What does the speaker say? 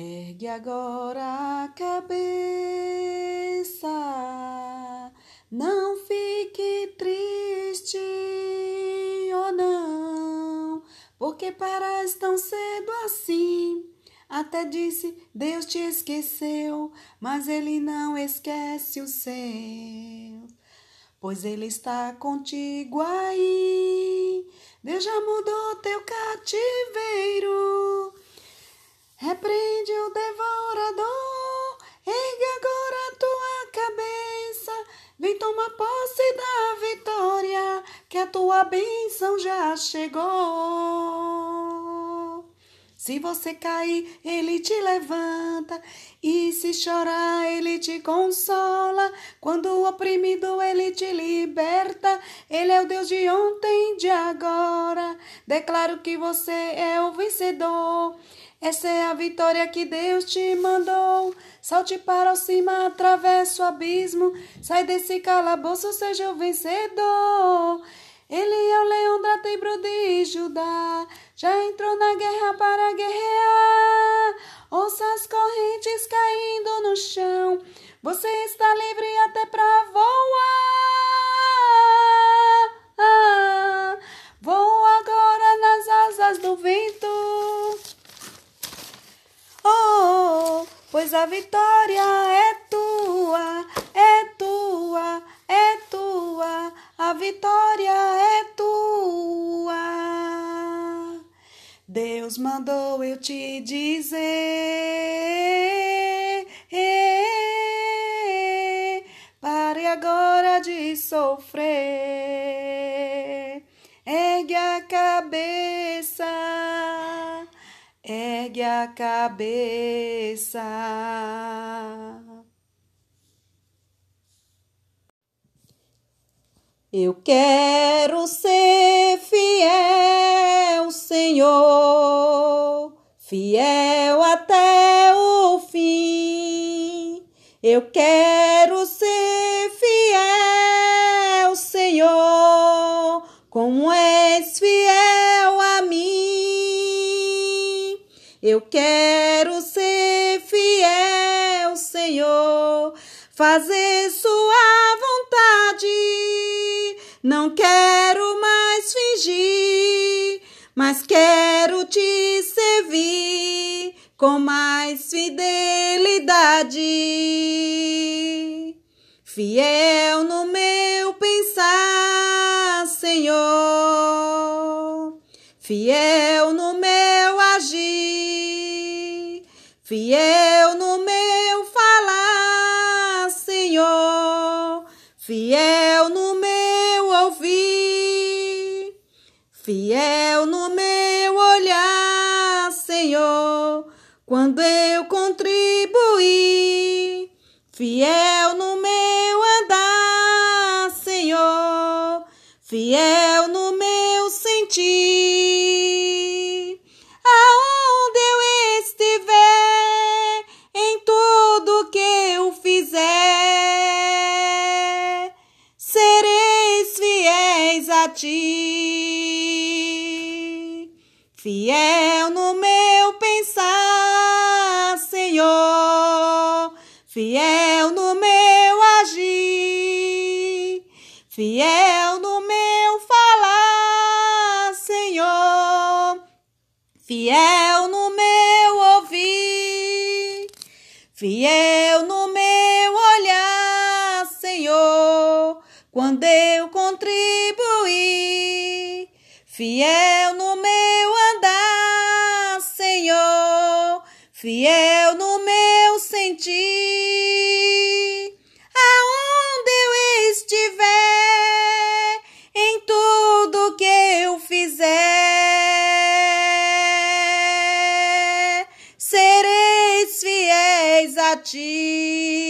Ergue agora a cabeça, não fique triste ou não, porque paras tão cedo assim. Até disse, Deus te esqueceu, mas Ele não esquece o seu, pois Ele está contigo aí. Deus já mudou teu cativeiro. Repreende o devorador, ergue agora a tua cabeça, vem tomar posse da vitória, que a tua bênção já chegou. Se você cair, ele te levanta, e se chorar, ele te consola. Quando oprimido, ele te liberta. Ele é o Deus de ontem e de agora. Declaro que você é o vencedor. Essa é a vitória que Deus te mandou. Salte para o cima, atravessa o abismo. Sai desse calabouço, seja o vencedor. Ele é o leão da tribo de Judá. Já entrou na guerra para guerrear. Ouça as correntes caindo no chão. Você está livre até para voar. Pois a vitória é tua, é tua, é tua, a vitória é tua. Deus mandou eu te dizer, pare agora de sofrer, ergue a cabeça ergue a cabeça. Eu quero ser fiel, Senhor, fiel até o fim. Eu quero ser fiel, Senhor, como és Eu quero ser fiel, Senhor, fazer Sua vontade. Não quero mais fingir, mas quero te servir com mais fidelidade. Fiel no meu pensar, Senhor, fiel fiel no meu olhar, Senhor, quando eu contribuir, fiel no meu andar, Senhor, fiel no meu sentir. Aonde eu estiver, em tudo que eu fizer, sereis fiéis a ti. Fiel no meu pensar, Senhor, fiel no meu agir, fiel no meu falar, Senhor, fiel no meu ouvir, fiel no meu olhar, Senhor, quando eu contribuir, fiel no fiel no meu sentir. Aonde eu estiver, em tudo que eu fizer, sereis fiéis a ti.